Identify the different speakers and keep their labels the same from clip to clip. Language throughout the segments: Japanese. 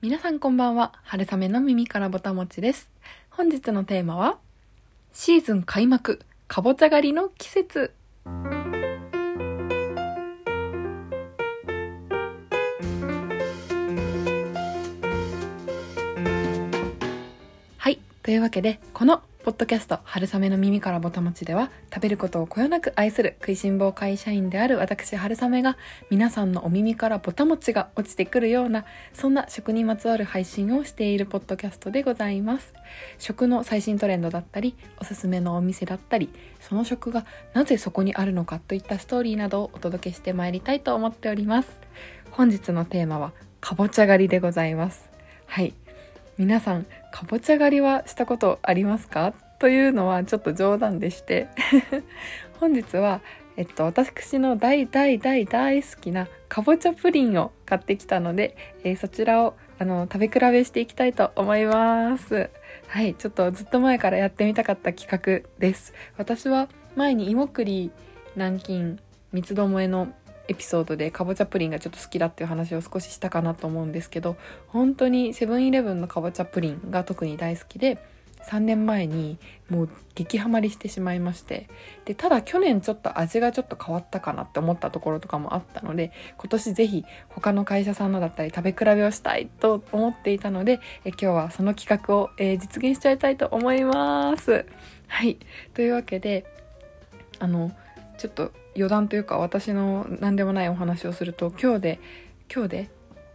Speaker 1: 皆さんこんばんは。春雨の耳からぼたもちです。本日のテーマは、シーズン開幕、かぼちゃ狩りの季節。はい。というわけで、このポッドキャスト、春雨の耳からぼたもちでは、食べることをこよなく愛する食いしん坊会社員である私、春雨が、皆さんのお耳からぼたもちが落ちてくるような、そんな食にまつわる配信をしているポッドキャストでございます。食の最新トレンドだったり、おすすめのお店だったり、その食がなぜそこにあるのかといったストーリーなどをお届けしてまいりたいと思っております。本日のテーマは、かぼちゃ狩りでございます。はい。皆さんかぼちゃ狩りはしたことありますか？というのはちょっと冗談でして。本日は、えっと、私の大大大大好きなかぼちゃプリンを買ってきたので、えー、そちらをあの食べ比べしていきたいと思います。はいちょっとずっと前からやってみたかった企画です。私は前に芋栗南京三つどもえのエピソードでかぼちゃプリンがちょっと好きだっていう話を少ししたかなと思うんですけど本当にセブンイレブンのかぼちゃプリンが特に大好きで3年前にもう激ハマりしてしまいましてでただ去年ちょっと味がちょっと変わったかなって思ったところとかもあったので今年ぜひ他の会社さんのだったり食べ比べをしたいと思っていたのでえ今日はその企画を、えー、実現しちゃいたいと思います。はい。というわけであのちょっと余談というか私の何でもないお話をすると今日で今日で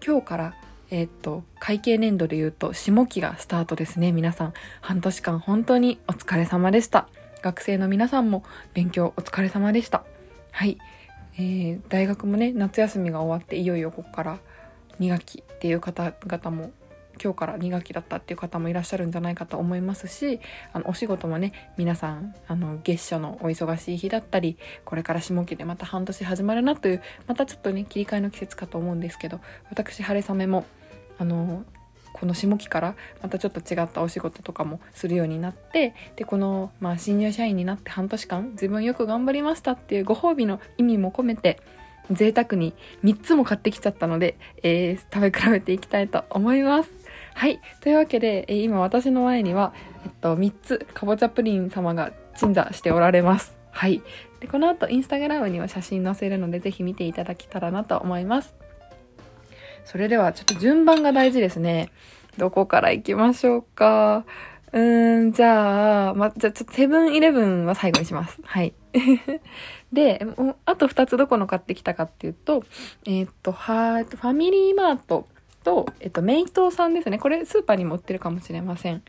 Speaker 1: 今日からえー、っと会計年度で言うと下期がスタートですね皆さん。半年間本当にお疲れ様でした。学生の皆さんも勉強お疲れ様でした。はい、えー、大学もね夏休みが終わっていよいよここから2学期っていう方々も今日から2学期だったっていう方もいらっしゃるんじゃないかと思いますしあのお仕事もね皆さんあの月初のお忙しい日だったりこれから下期でまた半年始まるなというまたちょっとね切り替えの季節かと思うんですけど私晴れ雨もあのこの下期からまたちょっと違ったお仕事とかもするようになってでこの、まあ、新入社員になって半年間自分よく頑張りましたっていうご褒美の意味も込めて贅沢に3つも買ってきちゃったので、えー、食べ比べていきたいと思います。はい。というわけで、え、今私の前には、えっと、3つ、かぼちゃプリン様が鎮座しておられます。はい。で、この後、インスタグラムには写真載せるので、ぜひ見ていただけたらなと思います。それではちょっと順番が大事ですね。どこから行きましょうか。うーん、じゃあ、ま、じゃあちょっとセブンイレブンは最後にします。はい。で、あと2つどこの買ってきたかっていうと、えー、っと、は、ファミリーマートと、えっと、メイトーさんですね。これスーパーにも売ってるかもしれません。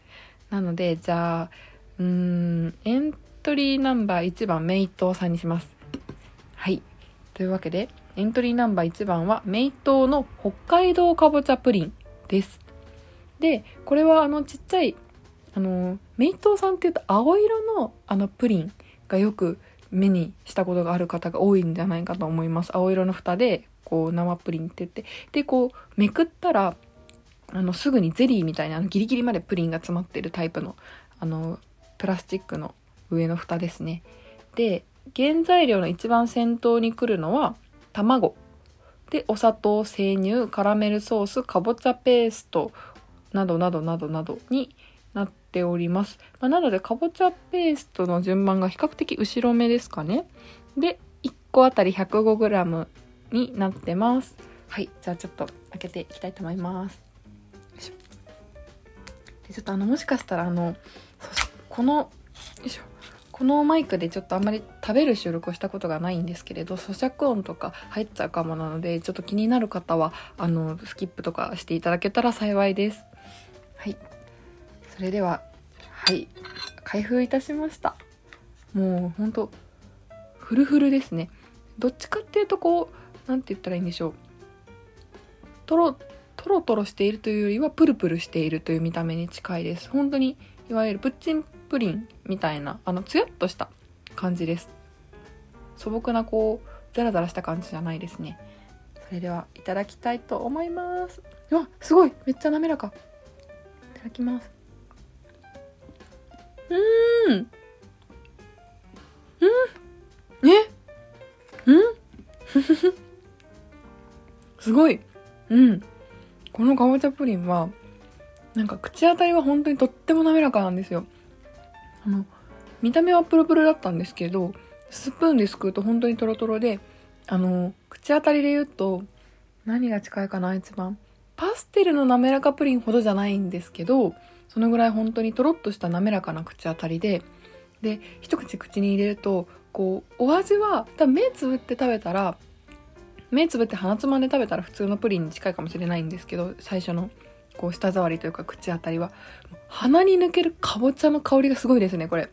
Speaker 1: なので、じゃあ、うーん、エントリーナンバー1番、メイトーさんにします。はい。というわけで、エントリーナンバー1番は、メイトーの北海道かぼちゃプリンです。で、これはあのちっちゃい、あの、メイトーさんって言うと青色のあのプリンがよく目にしたことがある方が多いんじゃないかと思います。青色の蓋で、こう生プリンって言って、で、こうめくったら、あの、すぐにゼリーみたいな、ギリギリまでプリンが詰まってるタイプの、あの、プラスチックの上の蓋ですね。で、原材料の一番先頭に来るのは、卵。でお砂糖生乳カラメルソースかぼちゃペーストなどなどなどなどになっております、まあ、なのでかぼちゃペーストの順番が比較的後ろ目ですかね。で1個あたり 105g になってます。はい。じゃあちょっと開けていきたいと思います。でちょっとあのもしかしたらあのこのよいしょ。このマイクでちょっとあんまり食べる収録をしたことがないんですけれど咀嚼音とか入っちゃうかもなのでちょっと気になる方はあのスキップとかしていただけたら幸いです。はい。それでははい。開封いたしました。もうほんとフルフルですね。どっちかっていうとこう何て言ったらいいんでしょう。とろとろとろしているというよりはプルプルしているという見た目に近いです。本当にいわゆるプッチンプリンみたいなあのツヤっとした感じです。素朴なこうザラザラした感じじゃないですね。それではいただきたいと思います。うわすごい。めっちゃ滑らか。いただきます。うーん。うん。えうんすごい。うん。このかぼちゃプリンはなんか口当たりは本当にとっても滑らかなんですよ。あの見た目はプルプルだったんですけどスプーンですくうと本当にトロトロであの口当たりで言うと何が近いかな一番。パステルの滑らかプリンほどじゃないんですけどそのぐらい本当にとろっとした滑らかな口当たりでで一口口に入れるとこうお味は多分目つぶって食べたら目つぶって鼻つまんで食べたら普通のプリンに近いかもしれないんですけど最初のこう舌触りというか口当たりは鼻に抜けるかぼちゃの香りがすごいですねこれ。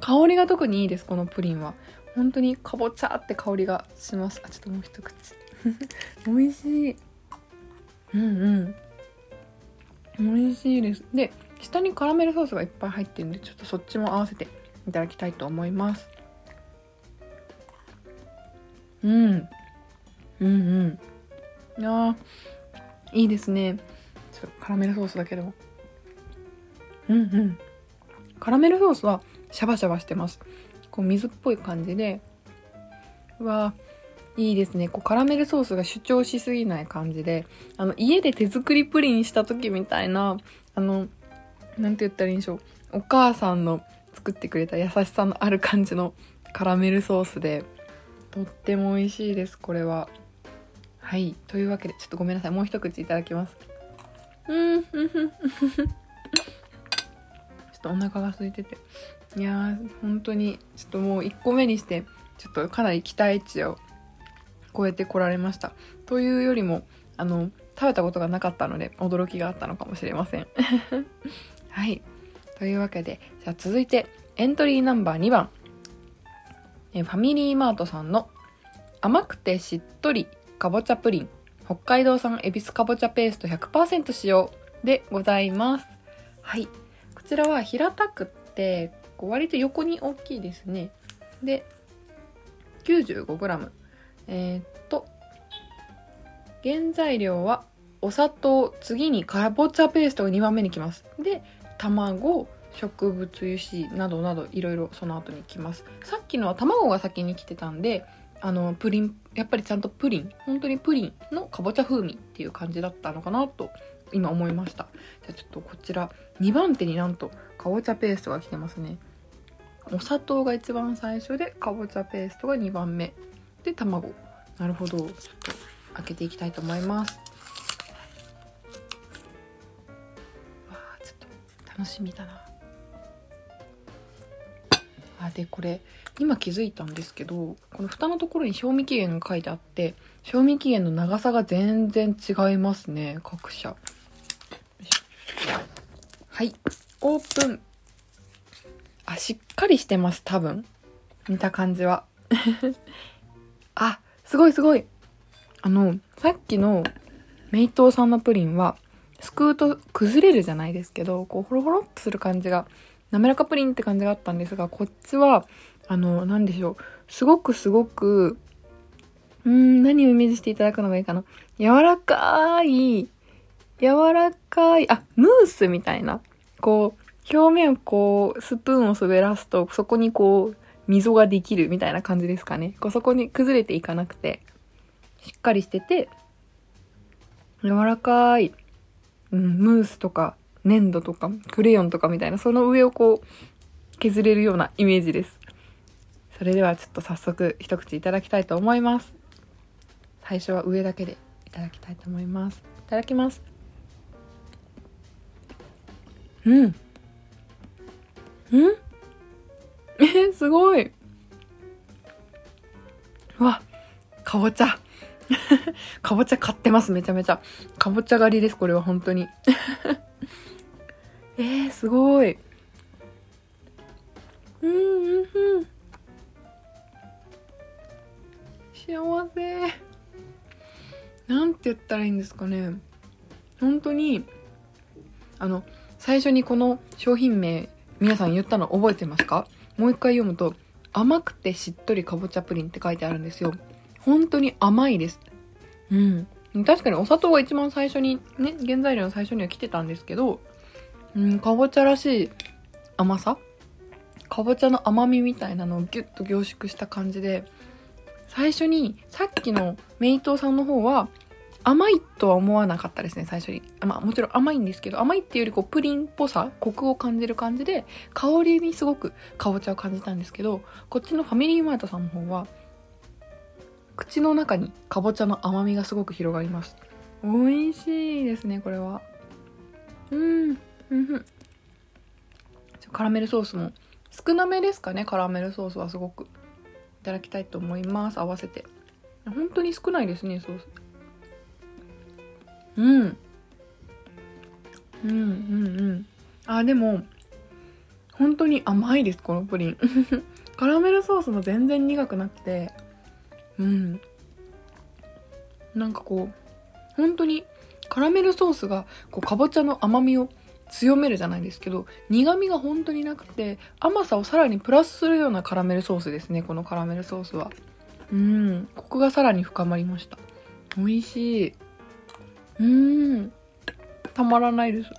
Speaker 1: 香りが特にいいですこのプリンは。本当にかぼちゃって香りがします。あちょっともう一口。美味しい。うんうん。美味しいです。で下にカラメルソースがいっぱい入ってるんでちょっとそっちも合わせていただきたいと思います。うん。うんうん。いやいいですね。ちょっとカラメルソースだけでも。うんうん。カラメルソースはシャバシャバしてます。こう水っぽい感じで。うわいいですね。こうカラメルソースが主張しすぎない感じで。あの家で手作りプリンした時みたいなあの何て言ったらいいんでしょう。お母さんの作ってくれた優しさのある感じのカラメルソースで。とっても美味しいですこれは。はい。というわけでちょっとごめんなさい。もう一口いただきます。うん。ちょっとお腹が空いてていやー本当にちょっともう1個目にしてちょっとかなり期待値を超えてこられましたというよりもあの食べたことがなかったので驚きがあったのかもしれません。はいというわけでじゃあ続いてエントリーナンバー2番えファミリーマートさん。の甘くてしっとりかぼちゃプリン。北海道産恵比寿かぼちゃペースト100%使用でございます。はい。こちらは平たくって割と横に大きいですね。で 95g えー、っと原材料はお砂糖次にかぼちゃペーストが2番目にきます。で卵植物油脂などなどいろいろその後に来ます。さっきのは卵が先に来てたんであのプリンやっぱりちゃんとプリン本当にプリンのかぼちゃ風味っていう感じだったのかなと今思いました。じゃあちょっとこちら2番手になんとかぼちゃペーストが来てますね。お砂糖が一番最初でかぼちゃペーストが2番目。で卵。なるほど。ちょっと開けていきたいと思います。わあちょっと楽しみだな。あでこれ今気づいたんですけどこの蓋のところに賞味期限が書いてあって賞味期限の長さが全然違いますね各社。はい。オープン。あしっかりしてます多分。見た感じは。あすごいすごい。あのさっきのメイトーさんのプリンはすくうと崩れるじゃないですけどこうホロホロっとする感じが滑らかプリンって感じがあったんですがこっちはあの何でしょう。すごくすごくうーん何をイメージしていただくのがいいかな。柔らかい柔らかいあムースみたいな。こう表面をこうスプーンを滑らすとそこにこう溝ができるみたいな感じですかね。こうそこに崩れていかなくてしっかりしてて柔らかい、うん、ムースとか粘土とかクレヨンとかみたいなその上をこう削れるようなイメージです。それではちょっと早速一口いただきたいと思います。最初は上だけでいただきたいと思います。いただきます。うん。うん？えすごい。うわ。かぼちゃ。かぼちゃ買ってますめちゃめちゃ。かぼちゃ狩りですこれは本当に。えー、すごい。うんうんうん。幸せ。なんて言ったらいいんですかね。本当にあの最初にこの商品名皆さん言ったの覚えてますか？もう一回読むと甘くてしっとりかぼちゃプリンって書いてあるんですよ。本当に甘いです。うん。確かにお砂糖が一番最初にね原材料の最初には来てたんですけどうんかぼちゃらしい甘さ？かぼちゃの甘みみたいなのをギュッと凝縮した感じで最初にさっきのメイトさんの方は甘いとは思わなかったですね、最初に。まあもちろん甘いんですけど、甘いっていうよりこうプリンっぽさ、コクを感じる感じで、香りにすごくかぼちゃを感じたんですけど、こっちのファミリーマートさんの方は、口の中にかぼちゃの甘みがすごく広がります。美味しいですね、これは。うん、うん。カラメルソースも少なめですかね、カラメルソースはすごく。いただきたいと思います、合わせて。本当に少ないですね、ソース。うん。うんうんうん。あ、でも、本当に甘いです、このプリン。カラメルソースも全然苦くなくて、うん。なんかこう、本当にカラメルソースがこうかぼちゃの甘みを強めるじゃないですけど苦味が本当になくて甘さをさらにプラスするようなカラメルソースですねこのカラメルソースは。うん。コクがさらに深まりました。美味しい。うん。たまらないです。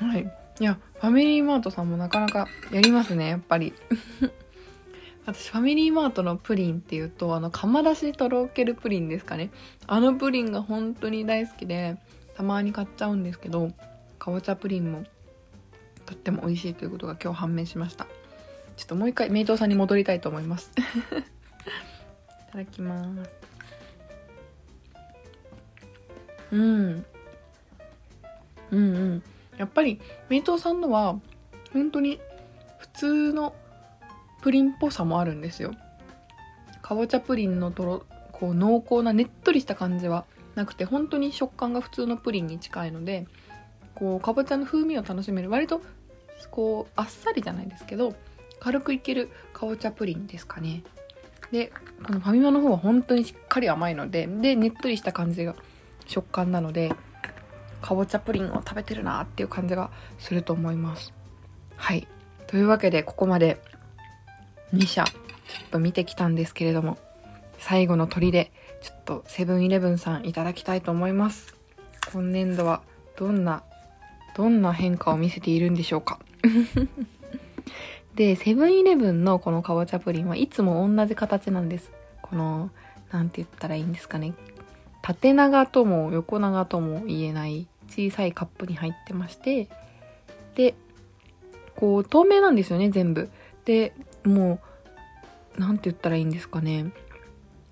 Speaker 1: はい。いやファミリーマートさんもなかなかやりますねやっぱり。私ファミリーマートのプリンっていうとあの釜出しとろけるプリンですかね。あのプリンが本当に大好きでたまに買っちゃうんですけどかぼちゃプリンもとっても美味しいということが今日判明しました。ちょっともう一回名刀さんに戻りたいと思います。いただきます。うん。うんうん。やっぱり名刀さんのは本当に普通のプリンっぽさもあるんですよ。かぼちゃプリンのとろこう濃厚なねっとりした感じはなくて本当に食感が普通のプリンに近いのでこうかぼちゃの風味を楽しめる割とこうあっさりじゃないですけど軽くいけるかぼちゃプリンですかね。でこのファミマの方は本当にしっかり甘いのででねっとりした感じが食感なのでかぼちゃプリンを食べてるなっていう感じがすると思います。はい。というわけでここまで2社ちょっと見てきたんですけれども最後の砦。ちょっとセブンイレブンさんいただきたいと思います。今年度はどんなどんな変化を見せているんでしょうか。でセブンイレブンのこのかぼちゃプリンはいつも同じ形なんです。この何て言ったらいいんですかね。縦長とも横長とも言えない小さいカップに入ってまして。でこう透明なんですよね全部。でもう何て言ったらいいんですかね。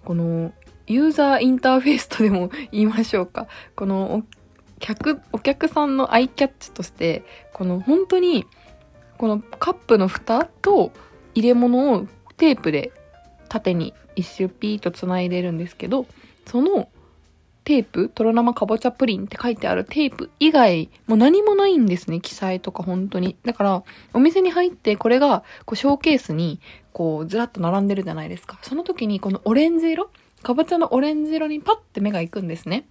Speaker 1: このユーザーインターフェースとでも言いましょうか。このお客、お客さんのアイキャッチとして、この本当に、このカップの蓋と入れ物をテープで縦に一周ピーと繋いでるんですけど、そのテープ、とろ生かぼちゃプリンって書いてあるテープ以外、もう何もないんですね、記載とか本当に。だから、お店に入って、これが、こう、ショーケースに、こう、ずらっと並んでるじゃないですか。その時に、このオレンジ色かぼちゃのオレンジ色にパッて目が行くんですね。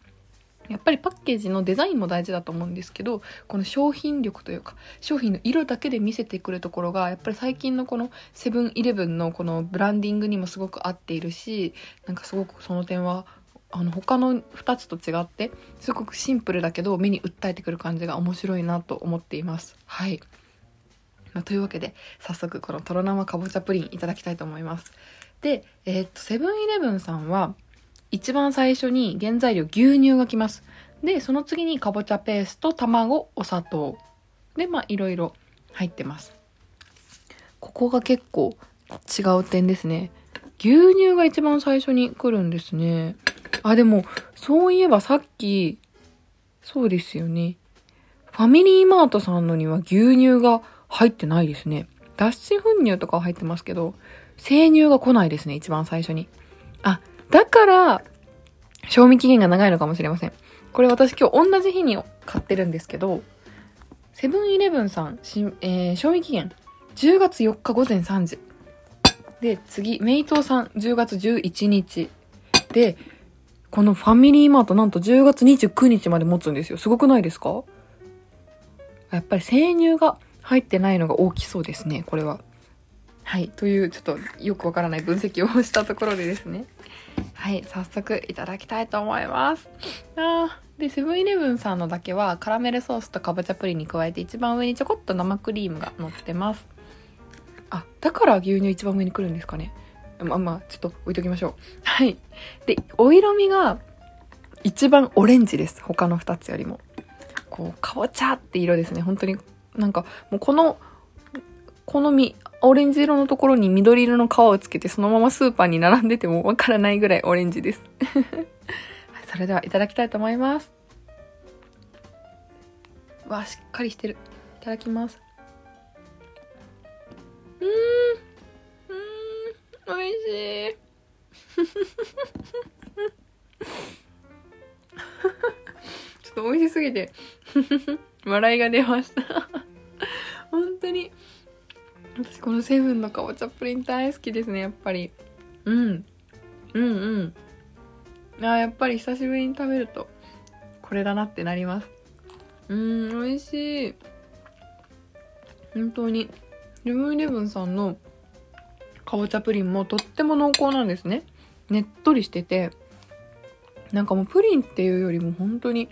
Speaker 1: やっぱりパッケージのデザインも大事だと思うんですけど、この商品力というか、商品の色だけで見せてくるところが、やっぱり最近のこのセブンイレブンのこのブランディングにもすごく合っているし、なんかすごくその点は、あの他の2つと違って、すごくシンプルだけど目に訴えてくる感じが面白いなと思っています。はい。まあ、というわけで、早速このとろ生かぼちゃプリンいただきたいと思います。で、えー、っと、セブンイレブンさんは、一番最初に原材料牛乳が来ます。で、その次にかぼちゃペースト、卵、お砂糖。で、まあ、いろいろ入ってます。ここが結構違う点ですね。牛乳が一番最初に来るんですね。あ、でも、そういえばさっき、そうですよね。ファミリーマートさんのには牛乳が入ってないですね。脱脂粉乳とかは入ってますけど、生乳が来ないですね、一番最初に。あ、だから、賞味期限が長いのかもしれません。これ私今日同じ日に買ってるんですけど、セブンイレブンさん、えー、賞味期限10月4日午前3時。で、次、メイトーさん10月11日。で、このファミリーマートなんと10月29日まで持つんですよ。すごくないですか？やっぱり生乳が入ってないのが大きそうですね、これは。はい、というちょっとよくわからない分析をしたところでですね。はい、早速いただきたいと思います。あで、セブンイレブンさんのだけはカラメルソースとかぼちゃプリンに加えて一番上にちょこっと生クリームが乗ってます。あ、だから牛乳一番上に来るんですかね。まあまあ、ちょっと置いときましょう。はい。で、お色味が一番オレンジです。他の2つよりも。こう、かぼちゃって色ですね。本当に、なんか、もうこの、このみ、オレンジ色のところに緑色の皮をつけてそのままスーパーに並んでてもわからないぐらいオレンジです。それではいただきたいと思います。わあしっかりしてる。いただきます。うーん。うん。美味しい。ちょっと美味しすぎて 笑いが出ました。このセブンのかぼちゃプリン大好きですね、やっぱり。うん。うんうん。あやっぱり久しぶりに食べると、これだなってなります。うん、美味しい。本当に。セブンイレブンさんのかぼちゃプリンもとっても濃厚なんですね。ねっとりしてて、なんかもうプリンっていうよりも本当に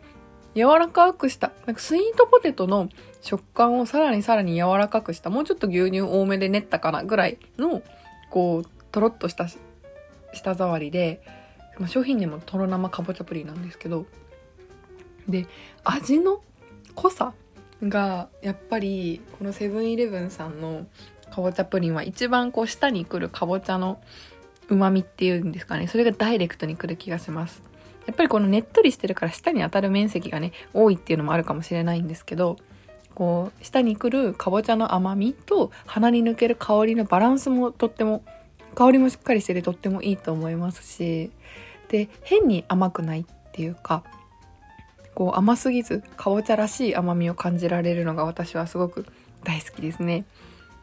Speaker 1: 柔らかくした、なんかスイートポテトの食感をさらにさらに柔らかくした、もうちょっと牛乳多めで練ったかなぐらいの、こう、とろっとした舌触りで、まあ、商品名もとろ生かぼちゃプリンなんですけど、で、味の濃さが、やっぱり、このセブンイレブンさんのかぼちゃプリンは一番こう舌に来るかぼちゃの旨味っていうんですかね。それがダイレクトに来る気がします。やっぱりこのねっとりしてるから舌に当たる面積がね、多いっていうのもあるかもしれないんですけど、こう、舌に来るかぼちゃの甘みと鼻に抜ける香りのバランスもとっても、香りもしっかりしててとってもいいと思いますし、で、変に甘くないっていうか、こう甘すぎず、かぼちゃらしい甘みを感じられるのが私はすごく大好きですね。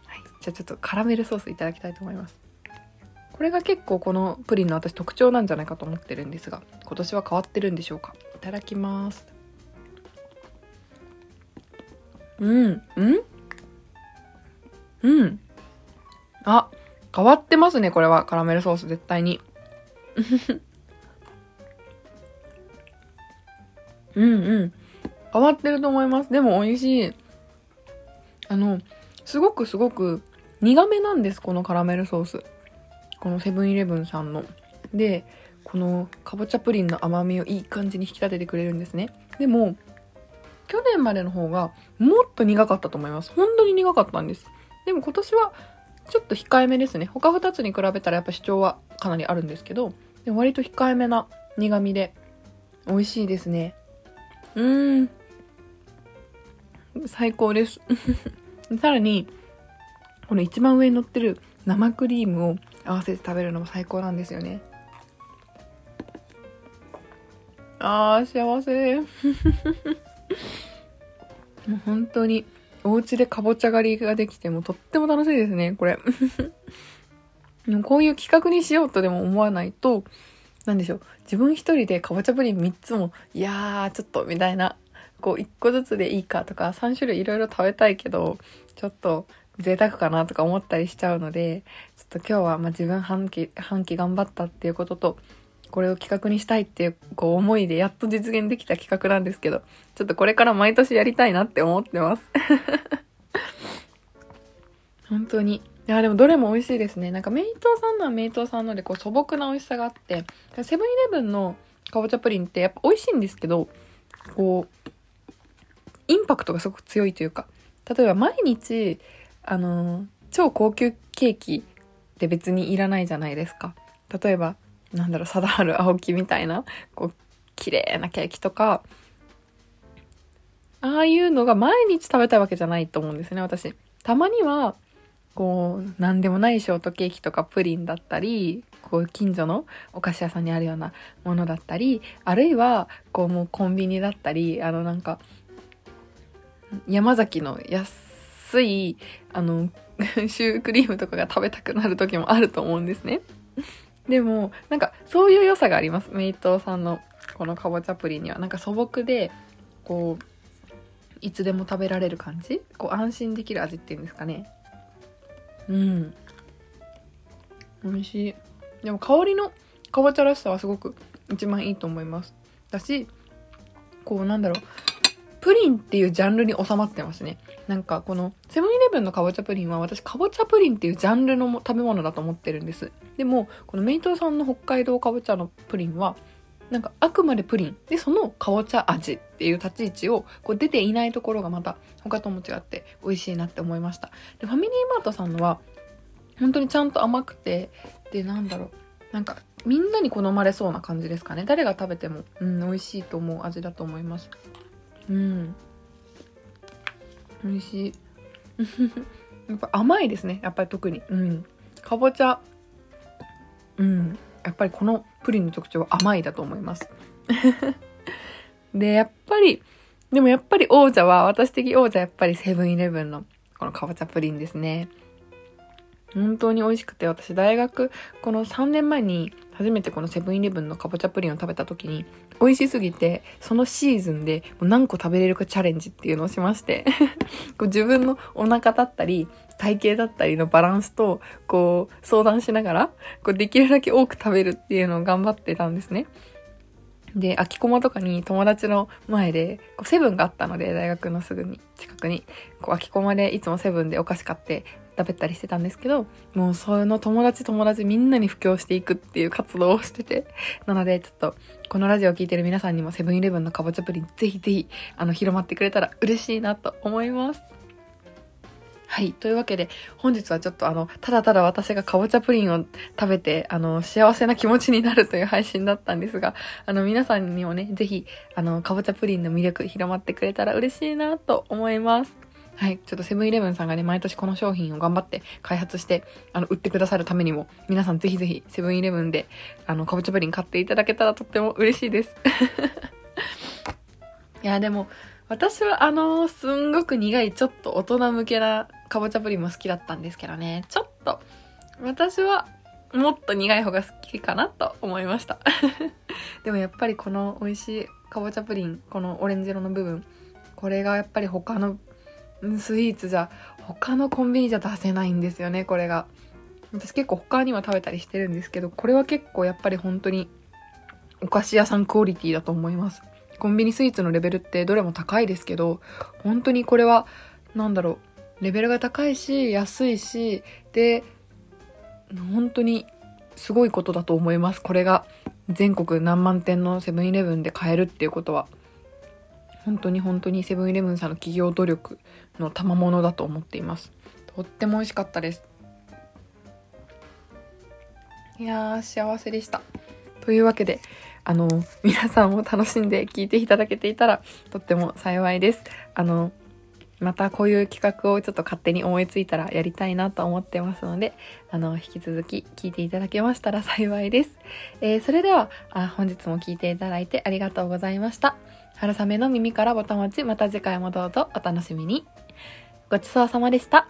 Speaker 1: はい。じゃあちょっとカラメルソースいただきたいと思います。これが結構このプリンの私特徴なんじゃないかと思ってるんですが今年は変わってるんでしょうか？いただきます。うんうん？うん。あ変わってますねこれは。カラメルソース絶対に。うんうん。変わってると思います。でも美味しい。あのすごくすごく苦めなんですこのカラメルソースこのセブンイレブンさんの。で、このかぼちゃプリンの甘みをいい感じに引き立ててくれるんですね。でも、去年までの方がもっと苦かったと思います。本当に苦かったんです。でも今年はちょっと控えめですね。他2つに比べたらやっぱ主張はかなりあるんですけど、で割と控えめな苦味で美味しいですね。うーん。最高です。さらに、この一番上に乗ってる生クリームを合わせて食べるのも最高なんですよね。あー幸せ。もう本当にお家でかぼちゃ狩りができてもとっても楽しいですねこれ。でもこういう企画にしようとでも思わないと何でしょう自分一人でかぼちゃプリン3つもいやーちょっとみたいなこう1個ずつでいいかとか3種類いろいろ食べたいけどちょっと贅沢かなとか思ったりしちゃうので、ちょっと今日はま自分半期、半期頑張ったっていうことと、これを企画にしたいっていうこう思いでやっと実現できた企画なんですけど、ちょっとこれから毎年やりたいなって思ってます。本当に。いや、でもどれも美味しいですね。なんかメイトさんのはメイトさんのでこう素朴な美味しさがあって、セブンイレブンのかぼちゃプリンってやっぱ美味しいんですけど、こう、インパクトがすごく強いというか、例えば毎日あの、超高級ケーキって別にいらないじゃないですか。例えば、なんだろう、貞治青木みたいな、こう、綺麗なケーキとか、ああいうのが毎日食べたいわけじゃないと思うんですね、私。たまには、こう、なんでもないショートケーキとかプリンだったり、こう、近所のお菓子屋さんにあるようなものだったり、あるいは、こう、もうコンビニだったり、あの、なんか、山崎の安つい、あの、シュークリームとかが食べたくなる時もあると思うんですね。でも、なんか、そういう良さがあります。メイトさんのこのかぼちゃプリンには。なんか素朴で、こう、いつでも食べられる感じ？こう、安心できる味っていうんですかね。うん。美味しい。でも香りのかぼちゃらしさはすごく一番いいと思います。だし、こうなんだろう、プリンっていうジャンルに収まってますね。なんかこのセブンイレブンのかぼちゃプリンは私かぼちゃプリンっていうジャンルの食べ物だと思ってるんです。でもこのメイトさんの北海道かぼちゃのプリンはなんかあくまでプリン。でそのかぼちゃ味っていう立ち位置をこう出ていないところがまた他とも違って美味しいなって思いました。でファミリーマートさんのは本当にちゃんと甘くてでなんだろう。なんかみんなに好まれそうな感じですかね。誰が食べても、うん、美味しいと思う味だと思います。うん。美味しい。やっぱ甘いですね。やっぱり特に。うん。かぼちゃ。うん。やっぱりこのプリンの特徴は甘いだと思います。でやっぱりでもやっぱり王者は私的王者やっぱりセブンイレブンのこのかぼちゃプリンですね。本当に美味しくて私大学この3年前に初めてこのセブンイレブンのかぼちゃプリンを食べた時に美味しすぎてそのシーズンで何個食べれるかチャレンジっていうのをしまして こう自分のお腹だったり体型だったりのバランスとこう相談しながらこうできるだけ多く食べるっていうのを頑張ってたんですね。で、空き駒とかに友達の前で、こうセブンがあったので、大学のすぐに、近くに、こう空き駒でいつもセブンでお菓子買って食べたりしてたんですけど、もうその友達友達みんなに布教していくっていう活動をしてて、なのでちょっと、このラジオを聴いてる皆さんにもセブンイレブンのかぼちゃプリンぜひぜひ、あの、広まってくれたら嬉しいなと思います。はい。というわけで、本日はちょっとあの、ただただ私がかぼちゃプリンを食べて、あの、幸せな気持ちになるという配信だったんですが、あの、皆さんにもね、ぜひ、あの、かぼちゃプリンの魅力広まってくれたら嬉しいなと思います。はい。ちょっとセブンイレブンさんがね、毎年この商品を頑張って開発して、あの、売ってくださるためにも、皆さんぜひぜひセブンイレブンで、あの、かぼちゃプリン買っていただけたらとっても嬉しいです。いや、でも、私はあの、すんごく苦い、ちょっと大人向けなかぼちゃプリンも好きだったんですけどね、ちょっと、私はもっと苦い方が好きかなと思いました。でもやっぱりこの美味しいかぼちゃプリン、このオレンジ色の部分、これがやっぱり他のスイーツじゃ、他のコンビニじゃ出せないんですよね、これが。私結構他には食べたりしてるんですけど、これは結構やっぱり本当にお菓子屋さんクオリティだと思います。コンビニスイーツのレベルってどれも高いですけど、本当にこれは、なんだろう、レベルが高いし、安いし、で、本当にすごいことだと思います。これが全国何万店のセブンイレブンで買えるっていうことは。本当に本当にセブンイレブンさんの企業努力の賜物だと思っています。とっても美味しかったです。いやー、幸せでした。というわけで、あの、皆さんも楽しんで聞いていただけていたらとっても幸いです。あの、またこういう企画をちょっと勝手に思いついたらやりたいなと思ってますので、あの、引き続き聞いていただけましたら 幸いです。えー、それではあ、本日も聞いていただいてありがとうございました。春雨の耳からぼたもち、また次回もどうぞお楽しみに。ごちそうさまでした。